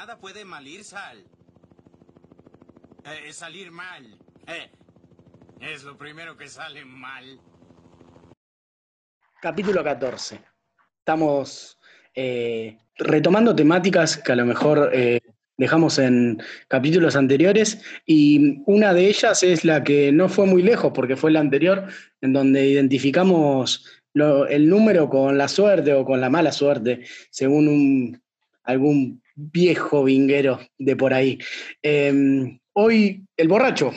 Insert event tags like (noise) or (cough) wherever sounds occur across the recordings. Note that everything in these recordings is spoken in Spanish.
nada puede malir sal. Eh, salir mal. Eh, es lo primero que sale mal. Capítulo 14. Estamos eh, retomando temáticas que a lo mejor dejamos en capítulos anteriores y una de ellas es la que no fue muy lejos porque fue la anterior en donde identificamos el número con la suerte o con la mala suerte según un- algún viejo vinguero de por ahí. Eh, hoy el borracho,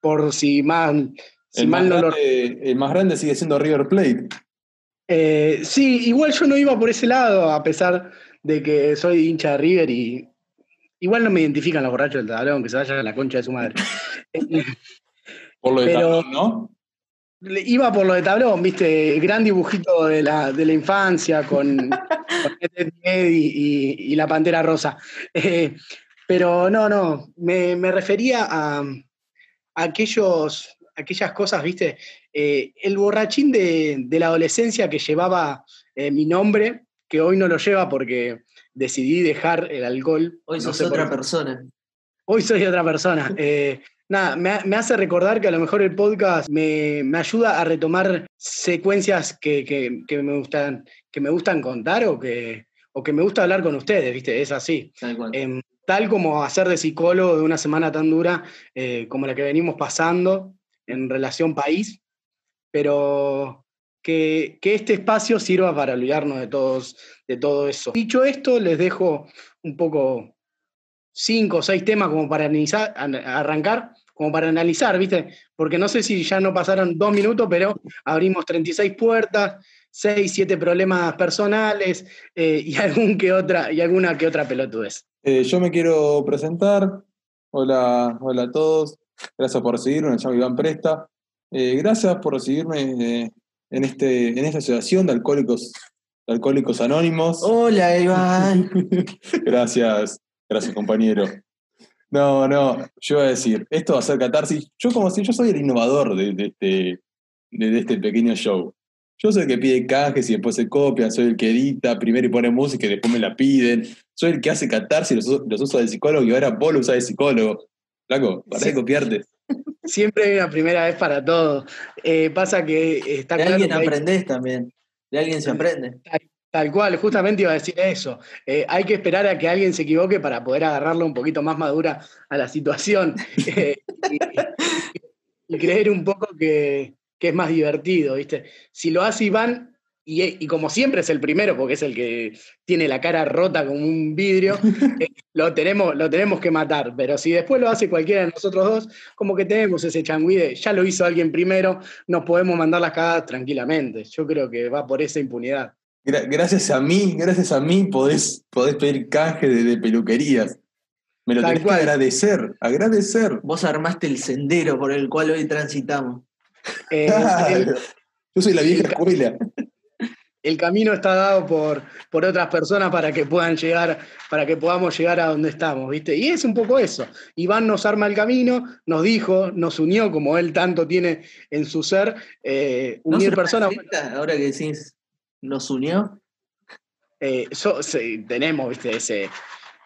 por si mal, si el, más mal no lo el más grande sigue siendo River Plate. Eh, sí, igual yo no iba por ese lado, a pesar de que soy hincha de River y igual no me identifican los borrachos del tablón, que se vayan a la concha de su madre. (laughs) Por lo de Pero- Tablón, ¿no? Iba por lo de tablón, viste, el gran dibujito de la, de la infancia con, (laughs) con Ed, y, y- y la pantera rosa. Eh, pero no, no, me, me refería a, a aquellos, aquellas cosas, viste, Eh, el borrachín de, de la adolescencia que llevaba eh, mi nombre, que hoy no lo lleva porque decidí dejar el alcohol. Hoy no sos otra persona. Hoy soy otra persona. Eh, nada, me, ha- me hace recordar que a lo mejor el podcast me, me ayuda a retomar secuencias que, que- que me, gustan, que me gustan contar o que, o que me gusta hablar con ustedes, ¿viste? Es así. Tal cual. Em, tal como hacer de psicólogo de una semana tan dura eh, como la que venimos pasando en relación país, pero que, que este espacio sirva para olvidarnos de, todos, de todo eso. Dicho esto, les dejo un poco cinco o seis temas como para analizar, arrancar, como para analizar, ¿viste? Porque no sé si ya no pasaron dos minutos, pero abrimos 36 puertas, seis, siete problemas personales eh, y, algún que otra, y alguna que otra pelotudez. Eh, yo me quiero presentar. Hola, hola a todos. Gracias por recibirme. Me llamo Iván Presta. Eh, gracias por recibirme eh, en, este, en esta asociación de alcohólicos, de alcohólicos anónimos. Hola, Iván. (laughs) Gracias, gracias compañero. No, no, yo iba a decir, esto va a ser catarsis. Yo como si yo soy el innovador de, de este, de, de este pequeño show. Yo soy el que pide cajes y después se copian, soy el que edita primero y pone música y después me la piden. Soy el que hace catarsis, los, uso- los uso de psicólogo y ahora vos lo usás de psicólogo. Flaco, para Sí. de copiarte. (laughs) Siempre hay una primera vez para todo. Eh, pasa que está De claro alguien que hay- aprendés también. De alguien se aprende. Tal cual, justamente iba a decir eso. Eh, hay que esperar a que alguien se equivoque para poder agarrarlo un poquito más madura a la situación (laughs) eh, y, y creer un poco que, que es más divertido, ¿viste? Si lo hace Iván, y, y como siempre es el primero, porque es el que tiene la cara rota como un vidrio, (laughs) eh, lo, tenemos, lo tenemos que matar. Pero si después lo hace cualquiera de nosotros dos, como que tenemos ese changüí de ya lo hizo alguien primero, nos podemos mandar las cagadas tranquilamente. Yo creo que va por esa impunidad. Gra- gracias a mí, gracias a mí podés, podés pedir canje de, de peluquerías. Me lo Tal tenés cual. que agradecer, agradecer. Vos armaste el sendero por el cual hoy transitamos. (laughs) Eh, el. Yo soy la vieja escuela. el camino está dado por, por otras personas para que puedan llegar, para que podamos llegar a donde estamos, ¿viste? Y es un poco eso. Iván nos arma el camino, nos dijo, nos unió, como él tanto tiene en su ser, eh, ¿No unir personas. Ahora que decís, nos unió. Eh, tenemos, ¿viste? Ese, eh,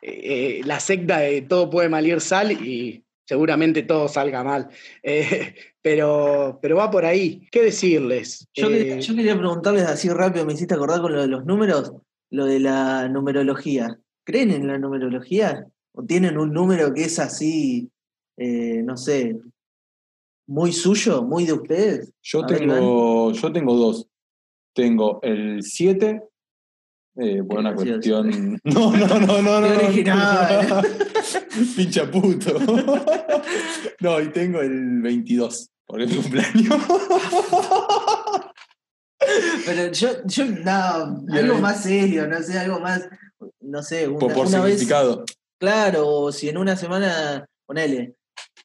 eh, la secta de todo puede malir sal y seguramente todo salga mal. (laughs) Eh, pero, pero va por ahí. ¿Qué decirles? Yo, Eh, quería, yo quería preguntarles así rápido, me hiciste acordar con lo de los números, lo de la numerología. ¿Creen en la numerología? ¿O tienen un número que es así, eh, no sé, muy suyo, muy de ustedes? Yo A ver, tengo, yo tengo dos. Tengo el 7, eh, por una cuestión. (laughs) No, no, no, no, no. (laughs) Original. (laughs) Pincha puto. No, y tengo el 22, por el cumpleaños. Pero yo, yo no, Y algo más serio, no sé, algo más, no sé, una, Por, por una vez, significado. claro, si en una semana, ponele,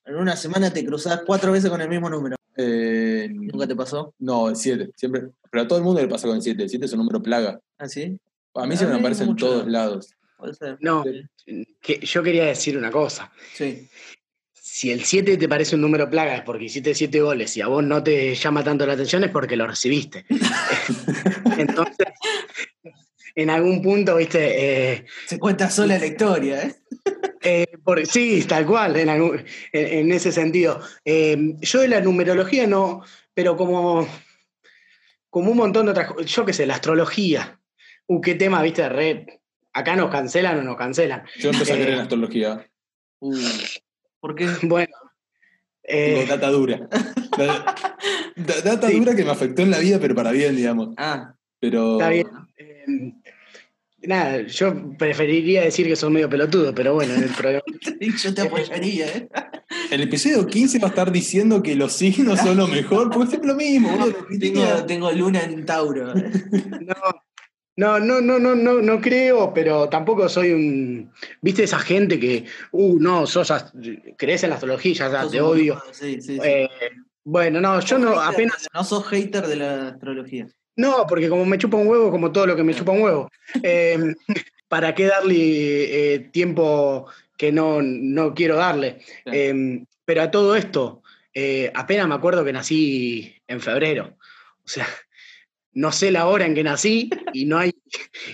en una semana te cruzás cuatro veces con el mismo número. Eh, ¿Nunca te pasó? no, el 7. Siempre. Pero a todo el mundo le pasa con el 7. El 7 es un número plaga. ¿Ah, sí? A mí se me aparece en todos lados. Puede ser. No, que yo quería decir una cosa. Sí. Si el 7 te parece un número plaga es porque hiciste 7 goles y a vos no te llama tanto la atención es porque lo recibiste. (laughs) entonces, en algún punto, viste, eh, Se cuenta sola la historia, ¿eh? Eh, por- sí, tal cual, en, algún- en- en ese sentido. Eh, yo de la numerología no, pero como, como un montón de otras cosas, yo qué sé, la astrología. Uh, qué tema, viste, re, acá nos cancelan o nos cancelan. Yo empecé a creer Eh, en astrología. Uh, ¿Por qué? (laughs) Bueno. eh, Tengo data dura. (laughs) Da- da- data Sí. dura que me afectó en la vida, pero para bien, digamos. Ah, Pero. Está bien. Nada, yo preferiría decir que son medio pelotudos, pero bueno, el problema. (laughs) yo te apoyaría, ¿eh? El episodio 15 va a estar diciendo que los signos son lo mejor, porque siempre lo mismo, boludo. Tengo, tengo luna en Tauro. No, no, no, no, no, no creo, pero tampoco soy un. ¿Viste esa gente que, uh, no, sos ast- crees en la astrología, ya Sos te odio? boludo, Sí, sí, sí. Eh, bueno, no, yo no, hater apenas. No sos hater de la astrología. No, porque como me chupa un huevo, como todo lo que me chupa un huevo. Eh, (laughs) ¿Para qué darle eh, tiempo que no, no quiero darle? Eh, pero a todo esto, apenas me acuerdo que nací en febrero. O sea, no sé la hora en que nací y no hay,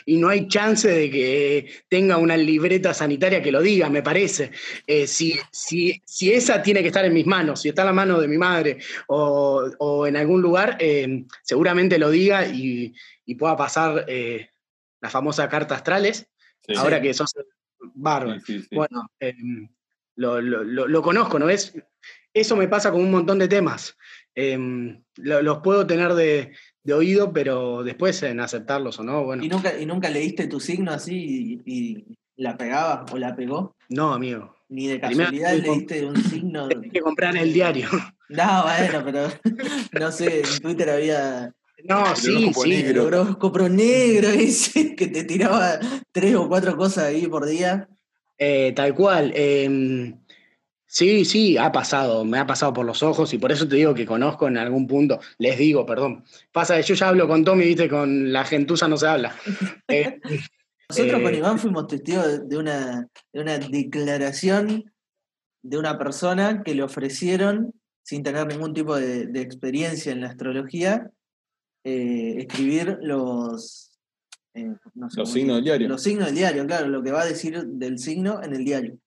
y no hay chance de que tenga una libreta sanitaria que lo diga, me parece. Eh, si, si, si esa tiene que estar en mis manos, si está en la mano de mi madre o, o en algún lugar, eh, seguramente lo diga y, y pueda pasar eh, la famosa carta astrales, Sí, ahora sí. que sos bárbaro. Sí. Bueno, eh, lo, lo- lo- lo conozco, ¿no ves? Eso me pasa con un montón de temas. Lo- los puedo tener de, de oído, pero después en aceptarlos o no, bueno, ¿Y nunca, ¿Y nunca leíste tu signo así y, y la pegaba o la pegó? no, amigo. Ni de Primero casualidad tengo- leíste un signo. (laughs) Que comprar el diario. (laughs) No, bueno, pero (laughs) no sé, en Twitter había No, sí, sí. negro. el horóscopo negro ese que te tiraba tres o cuatro cosas ahí por día. Eh, tal cual. eh, sí, sí, ha pasado, me ha pasado por los ojos y por eso te digo que conozco en algún punto, les digo, perdón. Pasa que yo ya hablo con Tommy, viste, con la gentuza no se habla. (laughs) Eh, Nosotros Eh, con Iván fuimos testigos de- una, de una declaración de una persona que le ofrecieron, sin tener ningún tipo de, de experiencia en la astrología, eh, escribir los, eh, no sé Los signos del diario. Los signos del diario, claro, lo que va a decir del signo en el diario.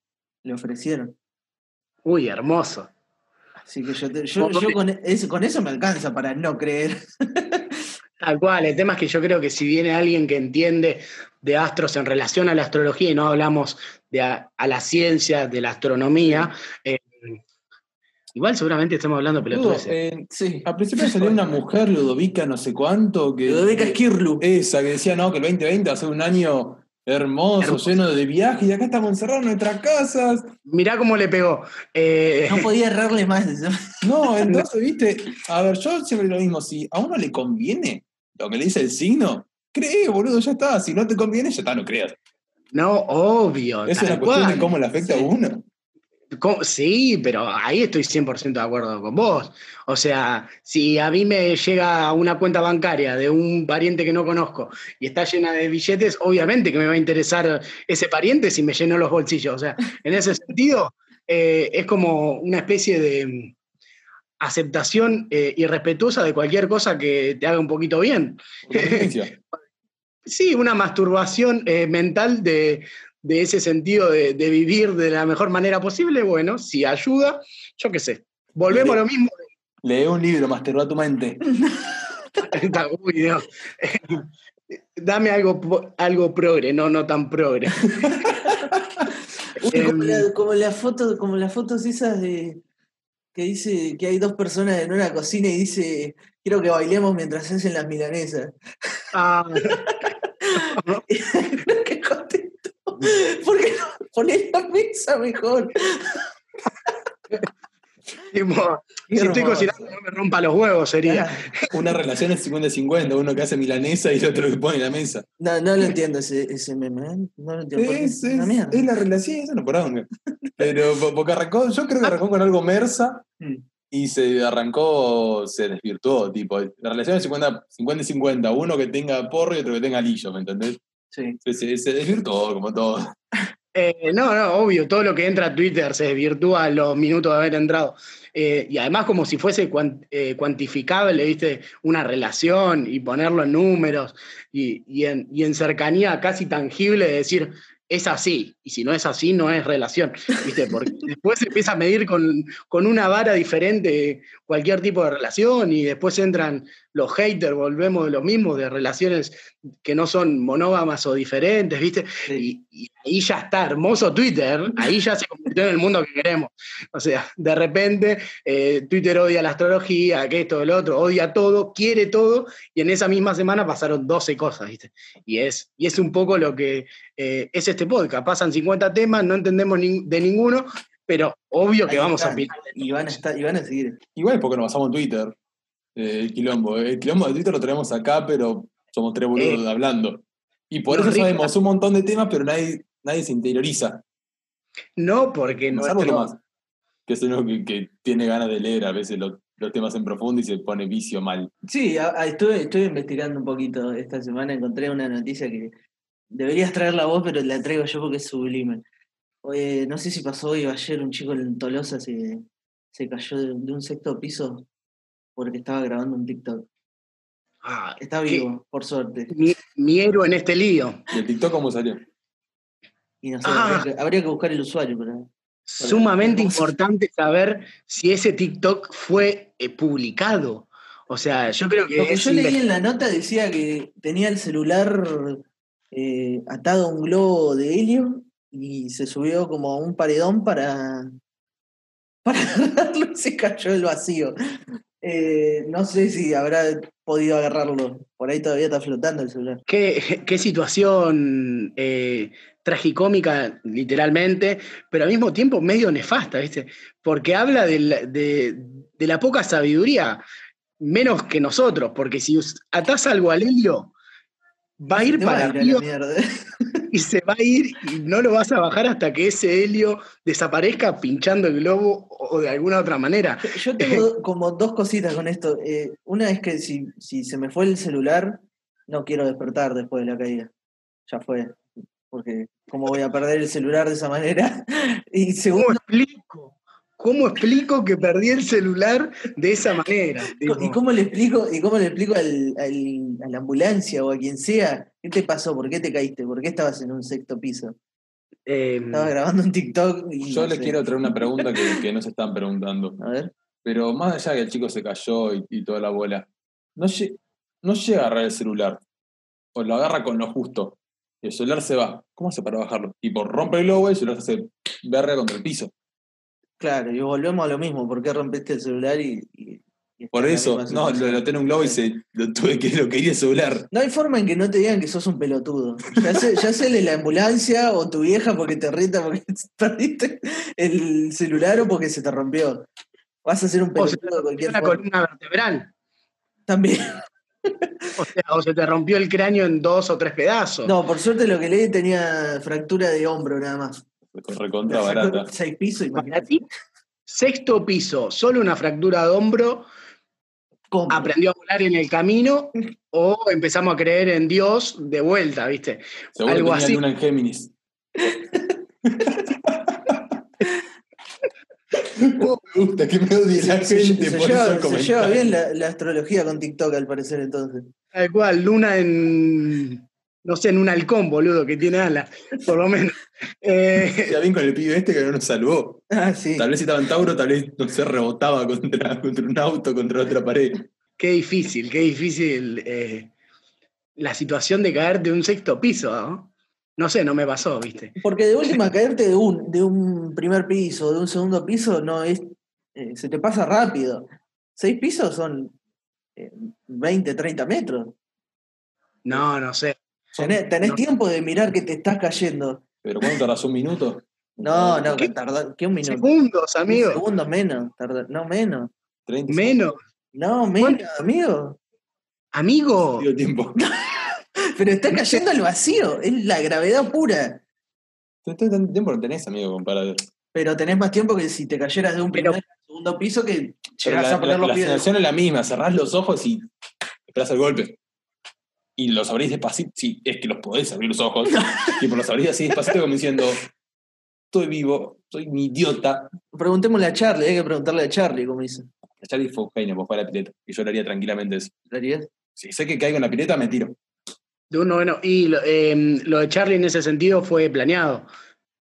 Le ofrecieron. Uy, hermoso. Así que yo, te- yo, yo con, eso, con eso me alcanza para no creer. (laughs) Tal cual, el tema es que yo creo que si viene alguien que entiende de astros en relación a la astrología y no hablamos de a, a la ciencia, de la astronomía, eh, igual seguramente estemos hablando pelotudeces. eh, Sí. al principio salió una mujer, Ludovica, no sé cuánto, que. Ludovica Skirlu. Esa, que decía, no, que el 2020 va a ser un año hermoso, Hermoso. lleno de viajes, y acá estamos encerrados en nuestras casas. Mirá cómo le pegó. Eh, No podía (laughs) errarle más. No, entonces, viste, a ver, yo siempre lo mismo, si a uno le conviene lo que le dice el signo, cree, boludo, ya está. Si no te conviene, ya está, no creas. no, obvio. Esa es la cuestión cual. de cómo le afecta Sí. a uno. ¿Cómo? Sí, pero ahí estoy 100% de acuerdo con vos. O sea, si a mí me llega una cuenta bancaria de un pariente que no conozco y está llena de billetes, obviamente que me va a interesar ese pariente si me llenó los bolsillos. O sea, en ese sentido, eh, es como una especie de mm, aceptación eh, irrespetuosa de cualquier cosa que te haga un poquito bien. (laughs) Sí, una masturbación eh, mental de, de ese sentido de, de vivir de la mejor manera posible. Bueno, si ayuda, yo qué sé. Volvemos a lo mismo. Lee un libro, masturba tu mente. (laughs) Uy, Dios. (laughs) Dame algo, algo progre, no, no tan progre. (laughs) Uy, como, Em. la, como la foto, como las fotos esas de que dice que hay dos personas en una cocina y dice quiero que bailemos mientras se hacen las milanesas. Ah, Qué (laughs) ¿Por qué no pones la mesa mejor? tipo, si estoy cocinando, no me rompa los huevos, sería. Una relación es 50-50, uno que hace milanesa y el otro que pone la mesa. No, no lo entiendo ese, ese meme. ¿eh? No lo entiendo. Es, es- la relación, eso no por dónde. Pero po- porque arrancó, yo creo que arrancó con algo mersa Mm. y se arrancó, se desvirtuó, tipo, la relación es 50 50 y 50, uno que tenga porro y otro que tenga lillo, ¿me entendés? Sí. Se, se- se desvirtuó como todo. (laughs) Eh, no, no, obvio, todo lo que entra a Twitter se desvirtúa a los minutos de haber entrado. Eh, y además como si fuese cuan- eh, cuantificable, ¿viste? Una relación y ponerlo en números y, y en, y en cercanía casi tangible de decir, es así, y si no es así, no es relación, ¿viste? Porque (laughs) después se empieza a medir con, con una vara diferente cualquier tipo de relación y después entran los haters, volvemos de lo mismo, de relaciones que no son monógamas o diferentes, ¿viste? Sí. Y, y ahí ya está, hermoso Twitter, ahí ya se convirtió en el mundo que queremos. O sea, de repente eh, Twitter odia la astrología, que esto, el otro, odia todo, quiere todo, y en esa misma semana pasaron 12 cosas, ¿viste? Y es, y es un poco lo que eh, es este podcast. Pasan 50 temas, no entendemos ni- de ninguno, pero obvio que Ahí vamos a están. Y van a estar, y van a seguir. Igual porque nos basamos en Twitter. Eh, el quilombo. El quilombo de Twitter lo tenemos acá, pero somos tres boludos Eh, hablando. Y por no, eso sabemos un montón de temas, pero nadie, nadie se interioriza. No, porque Salvo nuestro, Tomás, que es uno que, que tiene ganas de leer a veces los, los temas en profundo y se pone vicio mal. Sí, a- a- estuve, estuve investigando un poquito esta semana, encontré una noticia que deberías traerla vos, pero la traigo yo porque es sublime. Oye, no sé si pasó hoy o ayer, un chico en Tolosa se, se cayó de, de un sexto piso porque estaba grabando un TikTok. Ah, Está ¿qué? vivo, por suerte. mi, mi héroe en este lío. ¿Y el TikTok cómo salió? Y no sé, Ah. habría, que, habría que buscar el usuario, pero Sumamente hermoso. importante saber si ese TikTok fue eh, publicado. O sea, yo creo que Lo que yo leí en la nota decía que tenía el celular eh, atado a un globo de helio y se subió como a un paredón para, (laughs) para agarrarlo y se cayó el vacío. Eh, no sé si habrá podido agarrarlo. Por ahí todavía está flotando el celular. qué, qué situación eh, tragicómica, literalmente, pero al mismo tiempo medio nefasta, ¿viste? Porque habla de, de la poca sabiduría, menos que nosotros, porque si atás algo al helio, va a ir para arriba. (laughs) y se va a ir y no lo vas a bajar hasta que ese helio desaparezca pinchando el globo o de alguna otra manera. Yo tengo (laughs) como dos cositas con esto. Eh, una es que si, si se me fue el celular, no quiero despertar después de la caída. Ya fue. Porque, ¿cómo voy a perder el celular de esa manera? (laughs) Y ¿Cómo segundo, explico? ¿Cómo explico que perdí el celular de esa manera? Tipo, ¿y cómo le explico, y cómo le explico al, al- a la ambulancia o a quien sea? ¿Qué te pasó? ¿Por qué te caíste? ¿Por qué estabas en un sexto piso? eh, Estaba grabando un TikTok y. Yo no les sé. quiero traer una pregunta que, que no se están preguntando. A ver. Pero más allá de que el chico se cayó y, y toda la bola, no, no llega a agarrar el celular. O lo agarra con lo justo. Y el celular se va. ¿Cómo hace para bajarlo? Tipo, rompe el globo y el celular se hace verga contra el piso. Claro, y volvemos a lo mismo. ¿Por qué rompiste el celular y. y- y está Por eso, no, lo, lo tiene un globo y se lo tuve que lo quería el celular. No hay forma en que no te digan que sos un pelotudo. Ya sé, ya sé de la ambulancia o tu vieja porque te rita porque (laughs) perdiste el celular o porque se te rompió. Vas a ser un o se pelotudo de cualquier la forma. columna vertebral. También. O, sea, o se te rompió el cráneo en dos o tres pedazos. No, por suerte lo que leí tenía fractura de hombro nada más. Recontra barata. Seis pisos, imagínate. ti, sexto piso, solo una fractura de hombro, ¿Cómo? aprendió a volar en el camino o empezamos a creer en Dios de vuelta, ¿viste? Seguro Algo tenía así. luna en Géminis. ¿Cómo me gusta que me odie la Se, gente se por lleva, se lleva bien la, la astrología con TikTok al parecer entonces. Tal cual, luna en, no sé, en un halcón, boludo, que tiene alas, por lo menos. Eh, Ya bien con el pibe este que no nos salvó. Ah, sí. Tal vez si estaba en Tauro, tal vez no se rebotaba contra, (laughs) contra un auto, contra otra pared. qué difícil, qué difícil eh, la situación de caer de un sexto piso, ¿no? No sé, no me pasó, ¿viste? Porque de última (laughs) caerte de un, de un primer piso, de un segundo piso, no es. eh, se te pasa rápido. Seis pisos son eh, 20, 30 metros. No, no sé. Tenés, tenés no. tiempo de mirar que te estás cayendo. ¿Pero cuánto tardas? ¿Un minuto? (laughs) No, no, ¿Qué? que tarda, ¿qué un minuto? Segundos, Un amigo. segundo menos, tarda- no menos. 30 Menos. No, menos, amigo. Amigo, Digo tiempo. (laughs) Pero está cayendo al vacío, es la gravedad pura. Tanto tiempo no tenés, amigo, comparado. Pero tenés más tiempo que si te cayeras de un Pero- primer o segundo piso que Pero llegás la, a poner la- los la pies. sensación es la misma, cerrás los ojos y esperás el golpe. Y los abrís despacito, sí, es que los podés abrir los ojos, (laughs) y por los abrís así despacito como diciendo, estoy vivo, soy un idiota. Preguntémosle a Charlie, hay que preguntarle a Charlie cómo dice. Charlie fue un genio jugar a la pileta. Y yo lo haría tranquilamente eso. ¿Lo harías? Si sé que caigo en la pileta, me tiro. De un noveno. Y lo, eh, lo de Charlie en ese sentido fue planeado.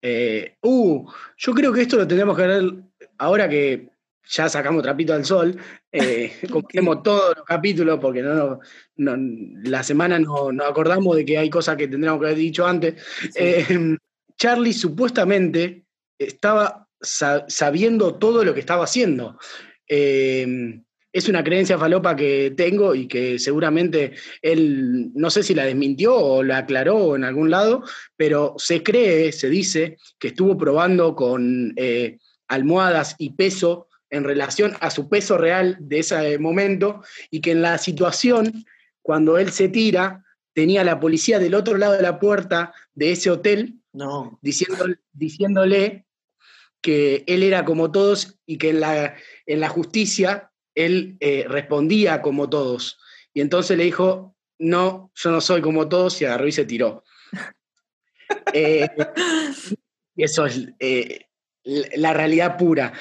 Eh, uh, yo creo que esto lo tendríamos que ver ahora que ya sacamos trapito al sol, eh, (laughs) comentemos todos los capítulos porque no, no, la semana no nos acordamos de que hay cosas que tendríamos que haber dicho antes. Eh, Charlie supuestamente estaba sa- sabiendo todo lo que estaba haciendo. Eh, es una creencia falopa que tengo y que seguramente él, no sé si la desmintió o la aclaró en algún lado, pero se cree, se dice, que estuvo probando con eh, almohadas y peso en relación a su peso real de ese momento y que en la situación, cuando él se tira, tenía la policía del otro lado de la puerta de ese hotel No. diciéndole, diciéndole que él era como todos y que en la, en la justicia él eh, respondía como todos. Y entonces le dijo, no, yo no soy como todos y agarró y se tiró. (laughs) Eh, eso es eh, la la realidad pura.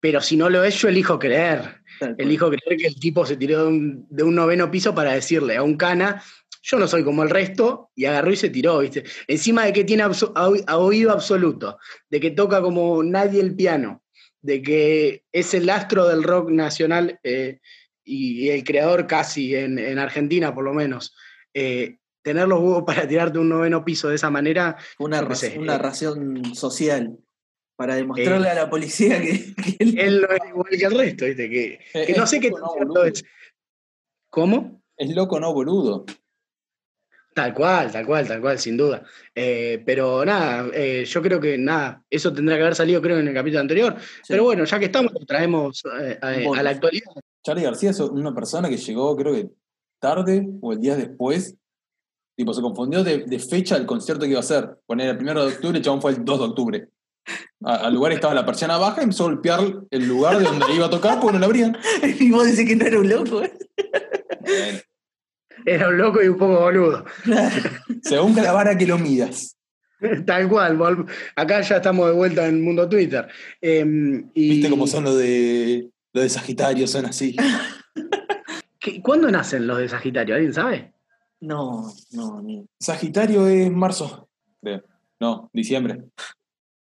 Pero si no lo es, yo elijo creer. Elijo creer que el tipo se tiró de un, de un noveno piso para decirle a un cana, yo no soy como el resto, y agarró y se tiró, ¿viste? Encima de que tiene abso- a- oído absoluto, de que toca como nadie el piano, de que es el astro del rock nacional eh, y el creador casi en, en Argentina, por lo menos. Eh, tener los huevos para tirarte un noveno piso de esa manera, Una, sé, una eh. ración social para demostrarle a la policía que, que él- él no es igual que el resto, ¿viste? Que, que no sé qué tan loco, cierto boludo. es. ¿Cómo? Es loco, no boludo. Tal cual, tal cual, tal cual, sin duda. Eh, pero nada, eh, yo creo que nada, eso tendrá que haber salido creo en el capítulo anterior. Pero bueno, ya que estamos, lo traemos eh, a, la actualidad. Charlie García es una persona que llegó, creo que tarde o el día después. Tipo, se confundió de, de fecha del concierto que iba a hacer. Poner el primero de octubre, el chabón fue el 2 de octubre. Al lugar estaba la persiana baja y empezó a golpear el lugar de donde iba a tocar porque no lo abrían. (laughs) y vos decís que no era un loco. ¿eh? Bueno, Era un loco y un poco boludo. según la vara que lo midas. Tal cual. Acá ya estamos de vuelta en el mundo Twitter. Eh, y- ¿Viste cómo son los de, los de Sagitario? Son así. (laughs) ¿Qué- ¿Cuándo nacen los de Sagitario? ¿Alguien sabe? No, no, ni. Sagitario es marzo, creo. No, diciembre.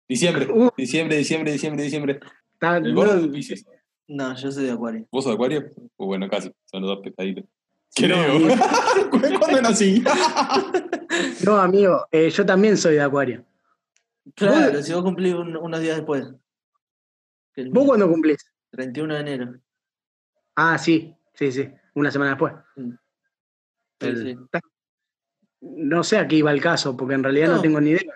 Diciembre, Uh. diciembre, diciembre, diciembre, diciembre. El gordo Pisces. No, yo soy de Acuario. ¿Vos sos de Acuario? Pues bueno, casi. Son los dos pescaditos. Sí, no, Creo. ¿Cuándo (laughs) nací? No, amigo, eh, yo también soy de Acuario. Claro, si vos cumplís un- unos días después. ¿Vos mío, cuándo cumplís? 31 de enero. Ah, sí, sí, sí, una semana después. Mm. Sí, El- sí. No sé a qué iba el caso, porque en realidad no, No. tengo ni idea.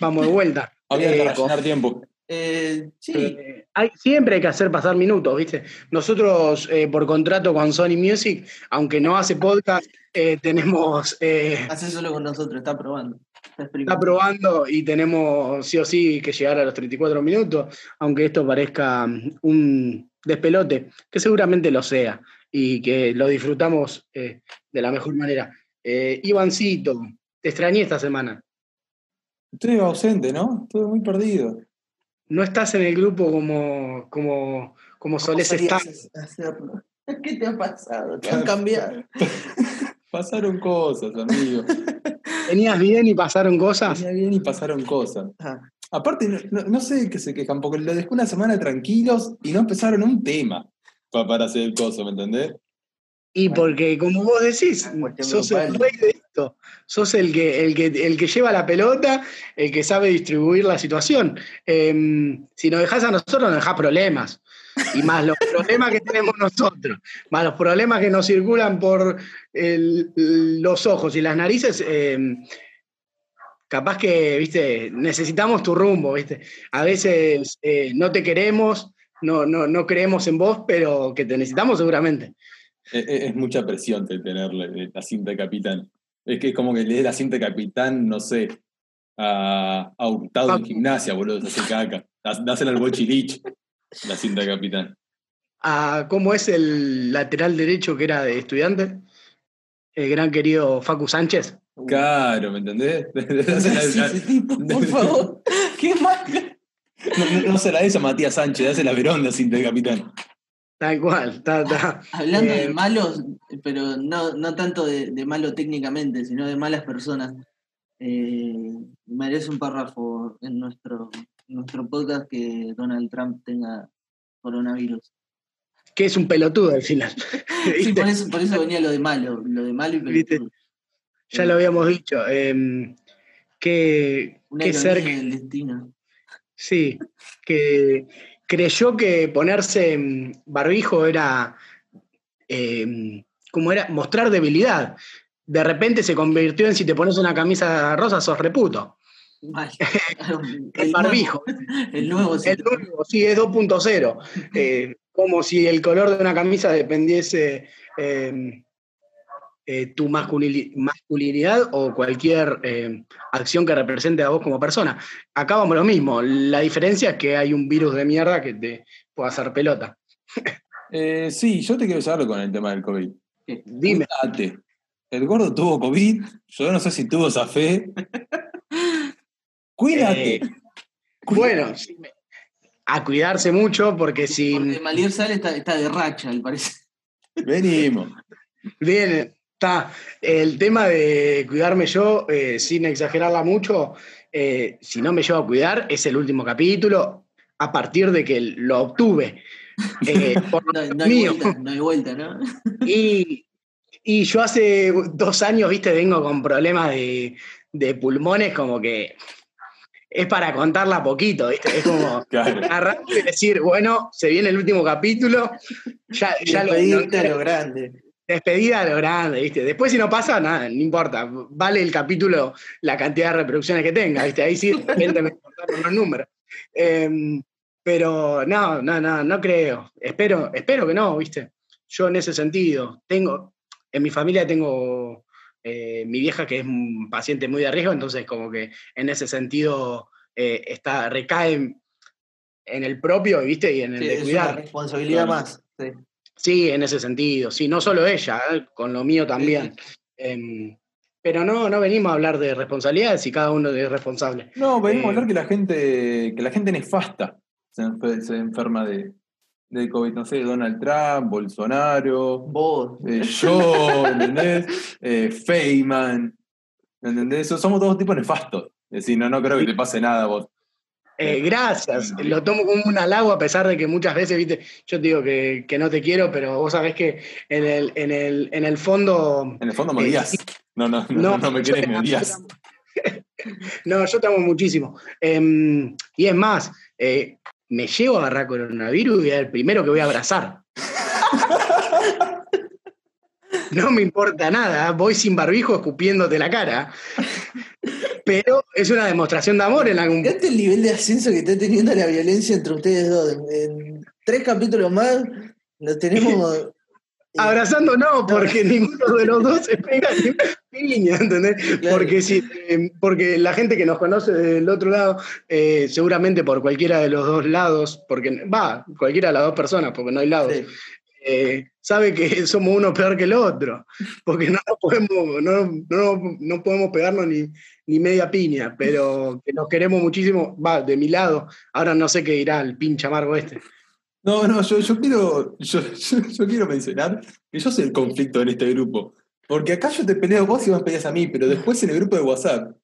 Vamos de vuelta. Había que Eh, rellenar tiempo. Eh, sí, Eh, hay- siempre hay que hacer pasar minutos, ¿viste? Nosotros, eh, por contrato con Sony Music, aunque no hace podcast, eh, tenemos, eh, hace solo con nosotros, está probando. Está está probando y tenemos sí o sí que llegar a los 34 minutos, aunque esto parezca mm, un despelote, que seguramente lo sea y que lo disfrutamos eh, de la mejor manera. Eh, Ivancito, te extrañé esta semana. Estoy ausente, ¿no? Estoy muy perdido. No estás en el grupo como, como, como solés ¿Cómo estar. hacerlo? (laughs) ¿Qué te ha pasado? Te han cambiado. (laughs) Pasaron cosas, amigo. (laughs) Venías bien y pasaron cosas. Venía bien y pasaron cosas. Ah, Aparte, no, no- no sé qué se quejan, porque lo dejé una semana tranquilos y no empezaron un tema pa- para hacer el coso, ¿me entendés? Y porque, como vos decís, cuestión sos el rey de esto. Sos el que, el, que, el que lleva la pelota, el que sabe distribuir la situación. Em, si nos dejás a nosotros, nos dejás problemas. Y más los problemas que tenemos nosotros, más los problemas que nos circulan por los ojos y las narices, em, capaz que, viste, necesitamos tu rumbo, viste. A veces eh, no te queremos, no, no, no creemos en vos, pero que te necesitamos seguramente. Es, mucha presión de tenerle la cinta de capitán. Es que es como que le dé la cinta de capitán, no sé, a, a Hurtado en gimnasia, boludo, se hace caca. Dás- Dásela al Bochilich, la cinta de capitán. a cómo es el lateral derecho que era de estudiante, el gran querido Facu Sánchez. Claro, ¿me entendés? (laughs) Ese tipo, por (laughs) favor. Qué mal. No, no- no se la des a Matías Sánchez, dásela a Verón, la cinta de capitán. Tal cual, ta, ta. (laughs) Hablando Eh, de malos, pero no, no tanto de, de malo técnicamente, sino de malas personas. eh, merece un párrafo en nuestro, en nuestro podcast que Donald Trump tenga coronavirus. Que es un pelotudo al final. (laughs) Sí, por eso, por eso venía lo de malo, lo de malo y pelotudo. Ya lo habíamos dicho. em, que, Una que ser, del destino. sí, que creyó que ponerse em, barbijo era, em, ¿cómo era? Mostrar debilidad. De repente se convirtió en si te pones una camisa rosa sos reputo. (laughs) El barbijo. el nuevo sí. El nuevo, sí, es 2.0. (laughs) Eh, como si el color de una camisa dependiese eh, eh, tu masculini- masculinidad o cualquier eh, acción que represente a vos como persona. Acá vamos lo mismo. La diferencia es que hay un virus de mierda que te puede hacer pelota. (laughs) Eh, sí, yo te quiero saberlo con el tema del COVID. Dime. Cuídate. El gordo tuvo COVID, yo no sé si tuvo esa fe. (laughs) Cuídate. Eh, bueno, sí, me- a cuidarse mucho porque si Porque Malier Sal está, está de racha, al parecer. Venimos. Bien, está. El tema de cuidarme yo, eh, sin exagerarla mucho, eh, si no me llevo a cuidar, es el último capítulo, a partir de que lo obtuve. (laughs) Eh, por No, hay mío. vuelta, no hay vuelta, ¿no? (laughs) Y, y yo hace dos años, viste, vengo con problemas de, de pulmones, como que es para contarla poquito, ¿viste? Es como (laughs) Claro. agarrar y decir, bueno, se viene el último capítulo, ya, ya lo, lo grande. Despedida a lo grande, ¿viste? Después si no pasa, nada, no importa. Vale el capítulo la cantidad de reproducciones que tenga, ¿viste? Ahí sí, (laughs) realmente me importaron los números. Em, pero no, no, no, no creo. Espero, espero que no, ¿viste? Yo en ese sentido, tengo, en mi familia tengo eh, mi vieja que es un paciente muy de riesgo, entonces como que en ese sentido eh, está, recae en, en el propio, ¿viste? Y en el Sí, de es una cuidar. responsabilidad más. sí. Sí, en ese sentido. Sí, no solo ella, ¿eh? con lo mío también. Em, pero no, no venimos a hablar de responsabilidades y cada uno es responsable. No, venimos a Eh, hablar que la gente, que la gente nefasta se, enfer- se enferma de, de COVID. No sé, Donald Trump, Bolsonaro, Vos. eh, (laughs) yo, ¿entendés? Eh, Feynman, ¿entendés? So- Somos todos tipos nefastos. Es decir, no, no creo que te pase nada a vos. Eh, gracias, lo tomo como un halago a pesar de que muchas veces, viste, yo te digo que, que no te quiero, pero vos sabés que en el, en el, en el fondo... En el fondo me Eh, odias. No, no, no, No, no, me querés, me odias. (laughs) No, yo te amo muchísimo. Em, y es más, eh, me llevo a agarrar coronavirus y es el primero que voy a abrazar. (laughs) No me importa nada, voy sin barbijo escupiéndote la cara. Pero es una demostración de amor en algún Fíjate el nivel de ascenso que está teniendo la violencia entre ustedes dos. En, tres capítulos más nos tenemos. (laughs) eh, Abrazando no, porque (laughs) ninguno de los dos se pega ni una piña, ¿entendés? Claro. Porque, si, eh, porque la gente que nos conoce del otro lado, eh, seguramente por cualquiera de los dos lados, porque va, cualquiera de las dos personas, porque no hay lados, sí. Eh, sabe que (laughs) somos uno peor que el otro, porque no podemos, no, no- no podemos pegarnos ni, ni media piña, pero que nos queremos muchísimo, va, de mi lado, ahora no sé qué dirá el pinche amargo este. No, no, yo, yo quiero, yo, yo- quiero mencionar que yo soy el conflicto en este grupo. Porque acá yo te peleo vos y vos peleas a mí, pero después en el grupo de WhatsApp,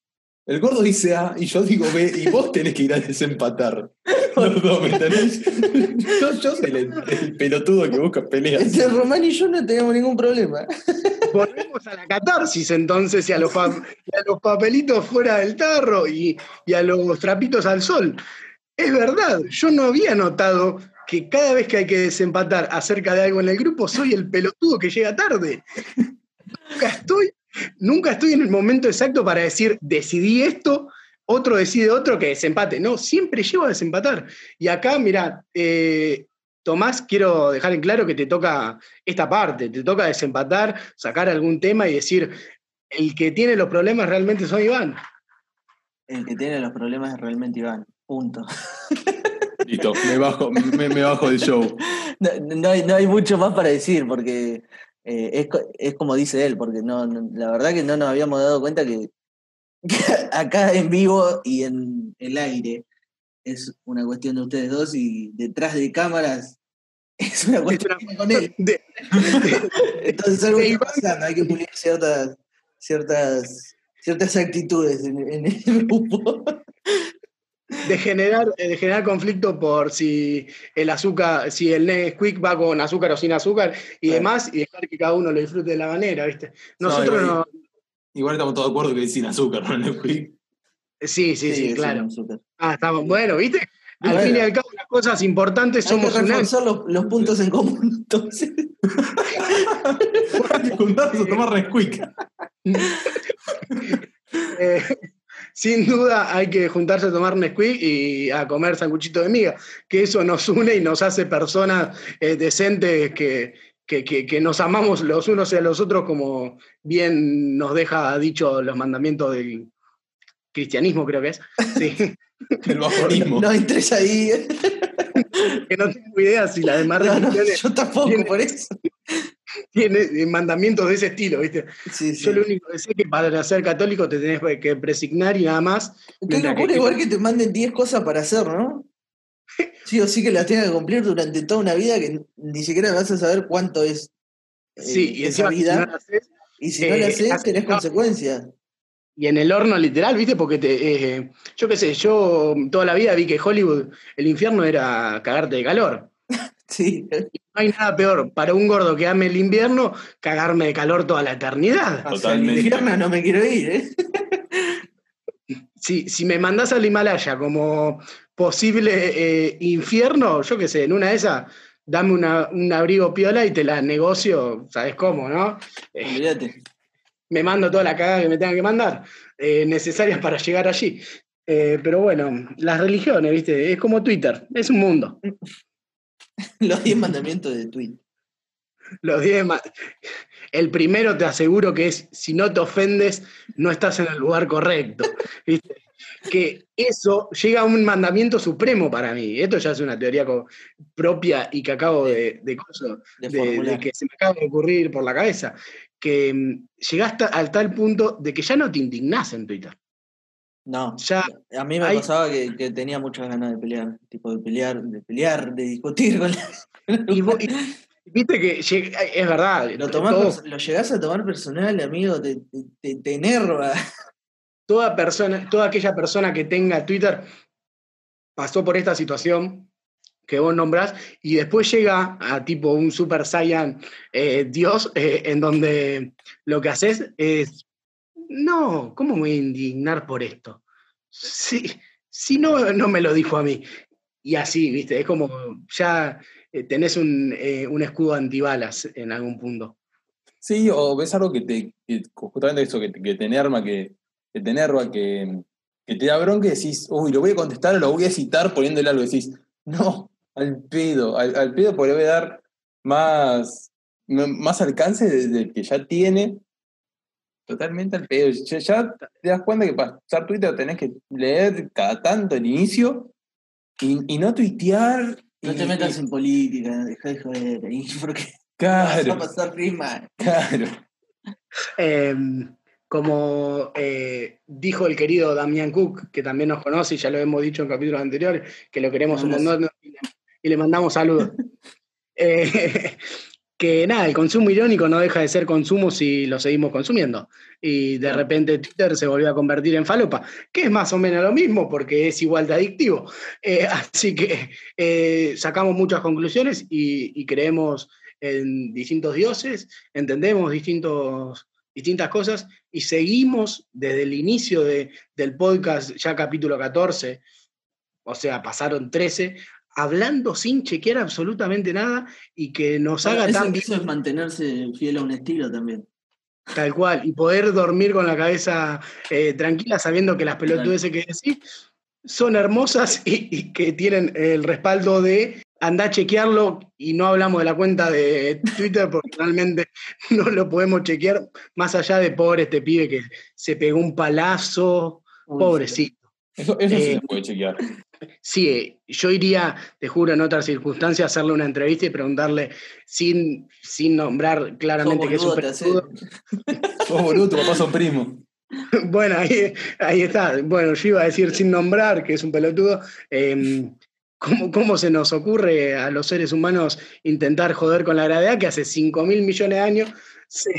el gordo dice A y yo digo B y vos tenés que ir a desempatar. (laughs) Los dos, ¿me entendés? (laughs) Yo, yo soy el, el pelotudo que busca peleas. Entre Román y yo no tenemos ningún problema. (laughs) Volvemos a la catarsis entonces y a los, pa- y a los papelitos fuera del tarro y, y a los trapitos al sol. Es verdad, yo no había notado que cada vez que hay que desempatar acerca de algo en el grupo, soy el pelotudo que llega tarde. Nunca estoy, nunca estoy en el momento exacto para decir, decidí esto, otro decide otro que desempate. No, siempre llevo a desempatar. Y acá, mirá, eh, Tomás, quiero dejar en claro que te toca esta parte, te toca desempatar, sacar algún tema y decir, el que tiene los problemas realmente soy Iván. El que tiene los problemas es realmente Iván. Punto. (laughs) Listo, me bajo, me, me bajo del show. (laughs) No, no hay, no hay mucho más para decir, porque eh, es, es como dice él, porque no, no- la verdad que no nos habíamos dado cuenta que, (laughs) que acá en vivo y en el aire es una cuestión de ustedes dos y detrás de cámaras (laughs) es una Es cuestión con él. (laughs) de- Entonces algo está pasando, hay que pulir ciertas, ciertas, ciertas actitudes en, en el grupo. De generar, de generar conflicto por si el azúcar, si el Nesquik va con azúcar o sin azúcar y Claro. demás, y dejar que cada uno lo disfrute de la manera, ¿viste? Nosotros igual- no. Igual estamos todos de acuerdo que es sin azúcar, ¿no? Nesquik. Sí, sí, sí, es claro. Ah, estamos, bueno, ¿viste? Al Bueno. fin y al cabo, las cosas importantes Hay somos reforzar los, los puntos en común, entonces. Juntarnos a tomar Nesquik. Eh, sin duda hay que juntarse a tomar Nesquik y a comer sanguchito de miga, que eso nos une y nos hace personas eh, decentes que, que, que- que nos amamos los unos a los otros como bien nos deja dicho los mandamientos del cristianismo, creo que es. Sí, (laughs) El bajonismo. No entres ahí. (laughs) que no tengo idea si las demás No, yo tampoco, tiene- por eso. Tienen eh, mandamientos de ese estilo, ¿viste? Sí, sí. Yo lo único que sé es que para ser católico te tenés que presignar y nada más. Qué locura que- igual que te manden 10 cosas para hacer, ¿no? (laughs) Sí o sí que las tengas que cumplir durante toda una vida que ni siquiera vas a saber cuánto es eh, Sí, y esa encima si vida. no haces, y si no eh, la haces, hace- tenés no. consecuencias. Y en el horno literal, ¿viste? Porque te, eh, yo qué sé, yo toda la vida vi que Hollywood, el infierno era cagarte de calor. Sí. No hay nada peor para un gordo que ame el invierno, cagarme de calor toda la eternidad. Hacia el infierno no me quiero ir, ¿eh? (laughs) Si, si me mandás al Himalaya como posible eh, infierno, yo qué sé, en una de esas, dame una- un abrigo piola y te la negocio, ¿sabes cómo, no? Eh, me mando toda la cagada que me tengan que mandar, eh, necesarias para llegar allí. Eh, pero bueno, las religiones, ¿viste? Es como Twitter, es un mundo. (laughs) (laughs) Los 10 mandamientos de Twitter. Los 10 ma- El primero te aseguro que es, si no te ofendes, no estás en el lugar correcto. (laughs) ¿viste? Que eso llega a un mandamiento supremo para mí. Esto ya es una teoría propia y que acabo de, de, coso- De de- formular. de que se me acaba de ocurrir por la cabeza. Que mm, llegaste al tal punto de que ya no te indignás en Twitter. No, Ya, a mí me Hay- pasaba que, que tenía muchas ganas de pelear, tipo de pelear, de pelear, de discutir con la... y vos- y- (laughs) viste que es verdad. Lo, tomás lo llegás a tomar personal, amigo, te, te, te- te enerva. toda persona, toda aquella persona que tenga Twitter pasó por esta situación que vos nombrás y después llega a tipo un Super Saiyan eh, Dios eh, en donde lo que haces es, no, ¿cómo me voy a indignar por esto? Si, si no, no me lo dijo a mí. Y así, viste, es como ya eh, tenés un, eh, un escudo antibalas en algún punto. Sí, o ves algo que te, justamente eso, que, que te enerva, que, que te que, que te da bronca y decís, uy, lo voy a contestar o lo voy a citar poniéndole algo. Decís, no, al pedo, al, pedo porque le voy a dar más, más alcance del del que ya tiene. Totalmente al pedo. Ya, ya te das cuenta que para usar Twitter tenés que leer cada tanto el inicio y, y no tuitear. No y- te metas y- en política, deja de joder ahí, (laughs) porque Claro, vas a pasar rima. claro. Eh, como eh, dijo el querido Damián Cook, que también nos conoce y ya lo hemos dicho en capítulos anteriores, que lo queremos un montón y le, y le mandamos saludos. (laughs) Eh, que nada, el consumo irónico no deja de ser consumo si lo seguimos consumiendo. Y de repente Twitter se volvió a convertir en falopa, que es más o menos lo mismo porque es igual de adictivo. Eh, (laughs) así que eh, sacamos muchas conclusiones y, y creemos en distintos dioses, entendemos distintos, distintas cosas y seguimos desde el inicio de- del podcast, ya capítulo 14, o sea, pasaron 13, hablando sin chequear absolutamente nada y que nos haga eso, tan bien eso es mantenerse fiel a un estilo también. Tal cual, y poder dormir con la cabeza eh, tranquila sabiendo que las pelotudeces que decís son hermosas y, y que tienen el respaldo de andar a chequearlo y no hablamos de la cuenta de Twitter porque realmente (laughs) no lo podemos chequear más allá de pobre este pibe que se pegó un palazo, pobrecito. Eso, eso sí Eh, se puede chequear. Sí, eh, yo iría, te juro, en otras circunstancias, a hacerle una entrevista y preguntarle sin, sin nombrar claramente que es un pelotudo, Sos boludo, tu papá son primo. (laughs) Bueno, ahí, ahí está. Bueno, yo iba a decir sin nombrar, que es un pelotudo. ¿cómo, ¿Cómo se nos ocurre a los seres humanos intentar joder con la gravedad que hace 5 mil millones de años se,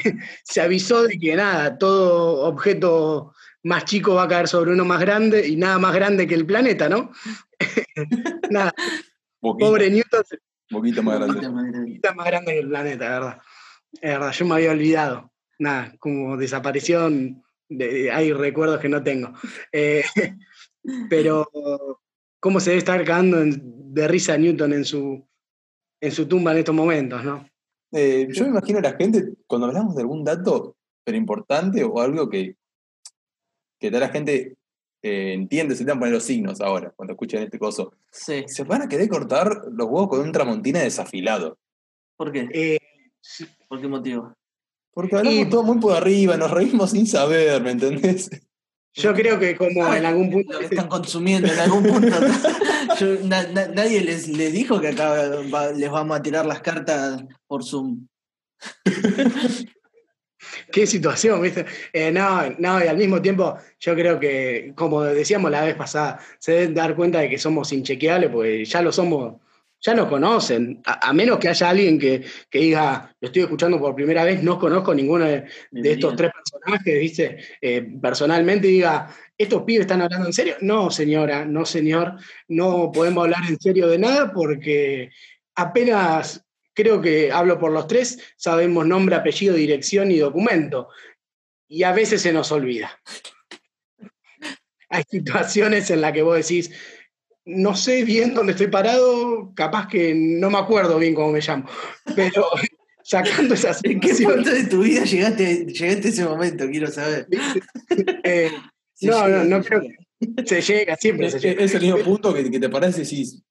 se avisó de que nada, todo objeto más chico va a caer sobre uno más grande y nada más grande que el planeta, ¿no? (laughs) nada, Boquita, pobre Newton más grande. Poquito más grande. está más grande que el planeta, verdad. Es verdad, yo me había olvidado. Nada, como desaparición, de- hay recuerdos que no tengo. Eh, (laughs) pero, ¿cómo se debe estar cagando en- de risa Newton en su, en su tumba en estos momentos, no? Eh, yo me imagino a la gente, cuando hablamos de algún dato, pero importante o algo que, que toda la gente eh, entiende, se te van a poner los signos ahora, cuando escuchan este coso. Sí. Se van a querer cortar los huevos con un tramontina desafilado. ¿Por qué? Eh, ¿Por qué motivo? Porque hablamos Y- todo muy por arriba, nos reímos sin saber, ¿me entendés? yo creo que como en algún punto... Lo que están consumiendo en algún punto. (laughs) Yo- na- na- nadie les, les dijo que acá va- les vamos a tirar las cartas por Zoom. (laughs) Qué situación, ¿viste? Eh, no, no, y al mismo tiempo yo creo que, como decíamos la vez pasada, se deben dar cuenta de que somos inchequeables, porque ya lo somos, ya nos conocen. A, a menos que haya alguien que, que diga, lo estoy escuchando por primera vez, no conozco ninguno de, de estos tres personajes, ¿viste? Eh, personalmente diga, ¿estos pibes están hablando en serio? No, señora, no, señor, no podemos hablar en serio de nada porque apenas creo que hablo por los tres, sabemos nombre, apellido, dirección y documento. Y a veces se nos olvida. Hay situaciones en las que vos decís, no sé bien dónde estoy parado, capaz que no me acuerdo bien cómo me llamo, pero (laughs) sacando esas ¿En qué punto de tu vida llegaste, llegaste a ese momento? Quiero saber. eh, no, no, llega, no creo que se llega, siempre Es, se llega. es el mismo punto que, que te parece y decís,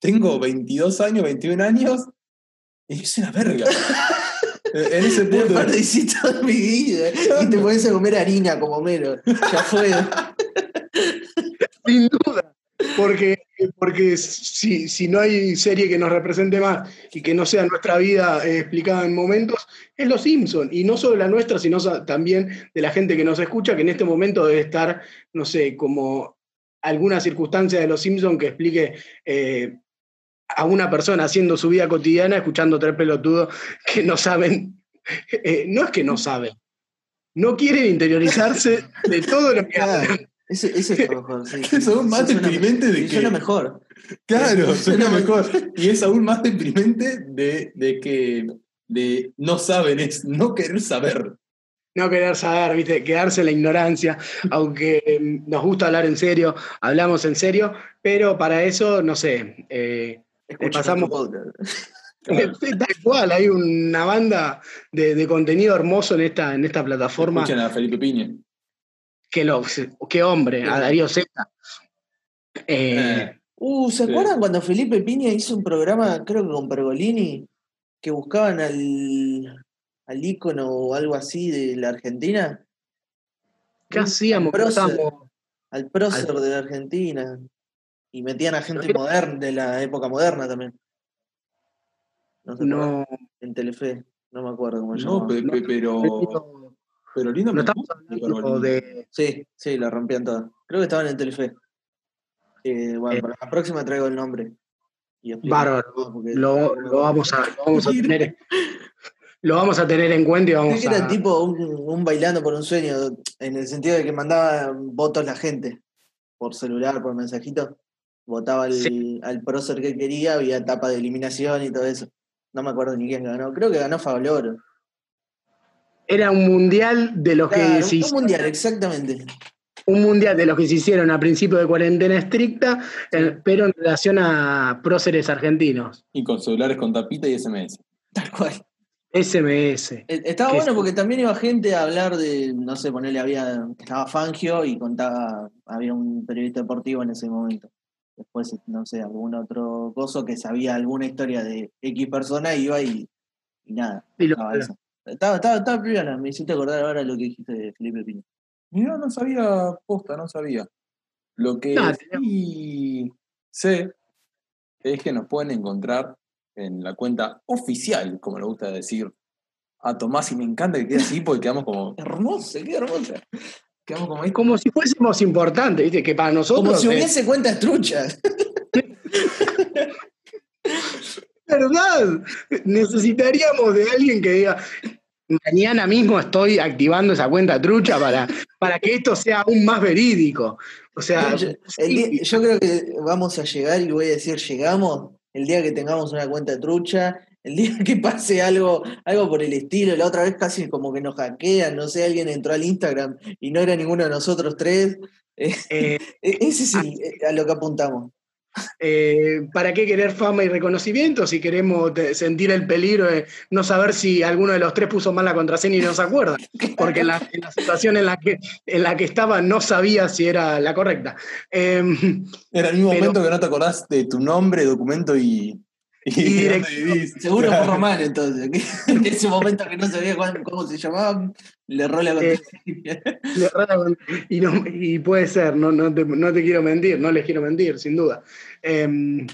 tengo 22 años, 21 años, es una verga. (laughs) en ese punto. aparte hiciste toda mi vida y te pones a comer harina como mero. Ya fue. Sin duda. Porque, porque si, si no hay serie que nos represente más y que no sea nuestra vida eh, explicada en momentos, es Los Simpson Y no solo la nuestra, sino también de la gente que nos escucha, que en este momento debe estar, no sé, como alguna circunstancia de Los Simpson que explique eh, a una persona haciendo su vida cotidiana, escuchando tres pelotudos que no saben, eh, no es que no saben, no quieren interiorizarse de todo lo que Claro. hablan. Eso, eso está mejor. Sí. (laughs) Es aún más deprimente de que- Suena mejor. Claro, (laughs) suena mejor. Y es aún más deprimente de, de que de no saben, es no querer saber. no querer saber, ¿viste? quedarse en la ignorancia, aunque nos gusta hablar en serio, hablamos en serio, pero para eso, no sé, eh, pasamos- podcast. (laughs) tal cual, hay una banda de, de contenido hermoso en esta, en esta plataforma, Escuchen a Felipe Piña. que, lo, qué hombre, a Darío Zeta. Eh, Eh, Uh, ¿se Sí. acuerdan cuando Felipe Piña hizo un programa, creo que con Pergolini, que buscaban al, al ícono o algo así de la Argentina? ¿Qué hacíamos? Al prócer, al prócer de la Argentina. Y metían a gente Pero- moderna, de la época moderna también. No, acuerdan? no, En Telefe, no me acuerdo cómo se no, llamaba. pe- pe- pero, pero lindo no estamos hablando de... Sí, sí, la rompían todas. Creo que estaban en Telefe. Eh, bueno, Eh. para la próxima traigo el nombre. Bárbaro, Lo, lo vamos a, lo vamos a tener, lo vamos a tener en cuenta y vamos que era a... tipo un, un bailando por un sueño, en el sentido de que mandaba votos la gente por celular, por mensajito. Votaba al, Sí. al prócer que quería, había etapa de eliminación y todo eso. No me acuerdo ni quién ganó. Creo que ganó Fabloro. Era un mundial de los Claro, que se un hizo- mundial, exactamente. un mundial de los que se hicieron a principio de cuarentena estricta, eh, pero en relación a próceres argentinos. Y con celulares con tapita y SMS. Tal cual. SMS. Eh, Estaba bueno porque también iba gente a hablar de, no sé, ponerle, había, estaba Fangio y contaba, había un periodista deportivo en ese momento. Después, no sé, algún otro coso que sabía alguna historia de X persona, iba y, y nada. Y lo- estaba eso. Estaba, estaba, estaba piola, me hiciste acordar ahora lo que dijiste de Felipe Pino. No, no sabía, posta, no sabía. Lo que No, sí sé es que nos pueden encontrar en la cuenta oficial, como le gusta decir a Tomás y me encanta que quede así porque quedamos como. Hermosa, qué hermosa. Quedamos como ahí. Como si fuésemos importantes, ¿viste? Que para nosotros. Como si es hubiese cuentas truchas. (laughs) verdad. Necesitaríamos de alguien que diga. Mañana mismo estoy activando esa cuenta trucha para, para que esto sea aún más verídico. O sea, Yo, sí, yo creo que vamos a llegar y voy a decir, llegamos el día que tengamos una cuenta trucha, el día que pase algo, algo por el estilo. La otra vez casi como que nos hackean, no sé, alguien entró al Instagram y no era ninguno de nosotros tres. (laughs) Eh, eh, e- ese es el- eh, a lo que apuntamos. Eh, ¿Para qué querer fama y reconocimiento si queremos sentir el peligro de no saber si alguno de los tres puso mal la contraseña y no se acuerda? (laughs) Porque en la, en la situación en la, que, en la que estaba no sabía si era la correcta. Eh, Era el mismo Pero- momento que no te acordás de tu nombre, documento y. Y. Seguro Claro. fue Román entonces, (laughs) en ese momento que no sabía cuán- cómo se llamaba, le erró la Eh, (laughs) le con- y, no- y puede ser, no, no, te, no te quiero mentir, no les quiero mentir, sin duda. Eh,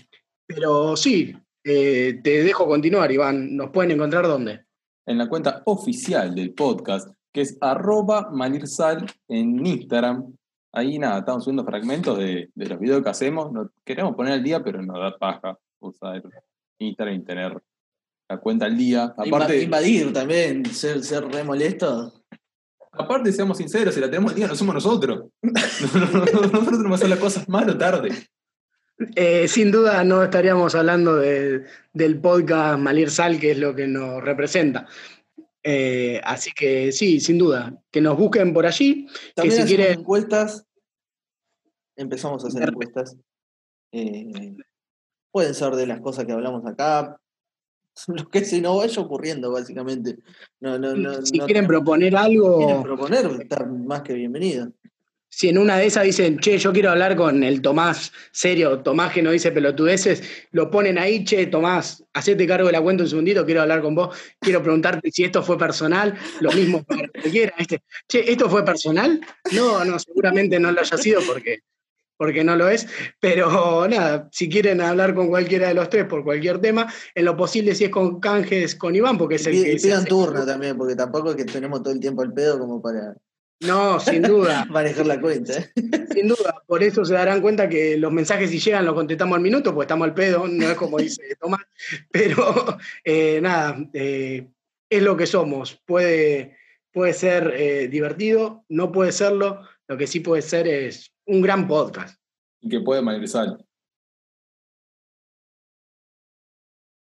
pero sí, eh, te dejo continuar, Iván. ¿Nos pueden encontrar dónde? En la cuenta oficial del podcast, que es arroba manirsal en Instagram. Ahí nada, estamos subiendo fragmentos de, de los videos que hacemos. No, queremos poner al día, pero nos da paja usar Instagram y tener la cuenta al día. Aparte, invadir también, ser, ser re molesto. aparte, seamos sinceros, si la tenemos al día, no somos nosotros. (laughs) nosotros tenemos que hacer las cosas mal o tarde. Eh, sin duda no estaríamos hablando de- del podcast Malir Sal, que es lo que nos representa. Eh, así que sí, sin duda, que nos busquen por allí. También si hacemos quieren- encuestas. Empezamos a hacer encuestas. Eh, pueden ser de las cosas que hablamos acá. (laughs) Lo que se nos vaya ocurriendo, básicamente. No, no, no, si quieren proponer algo, quieren proponer, estar más que bienvenido. si en una de esas dicen, che, yo quiero hablar con el Tomás serio, Tomás que no dice pelotudeces, lo ponen ahí, che, Tomás, hacete cargo de la cuenta un segundito, quiero hablar con vos, quiero preguntarte si esto fue personal, lo mismo para cualquiera, ¿viste? Che, ¿esto fue personal? No, no, seguramente no lo haya sido porque, porque no lo es, pero (laughs) nada, si quieren hablar con cualquiera de los tres por cualquier tema, en lo posible si es con canjes con Iván, porque es el Y que... se pidan hace- turno también, porque tampoco es que tenemos todo el tiempo al pedo como para No, sin duda. (laughs) manejar la cuenta. ¿eh? (laughs) Sin duda, por eso se darán cuenta que los mensajes si llegan los contestamos al minuto, porque estamos al pedo, no es como dice Tomás, pero eh, nada, eh, es lo que somos. Puede, puede ser divertido, no puede serlo, lo que sí puede ser es un gran podcast. Que puede Manirsal.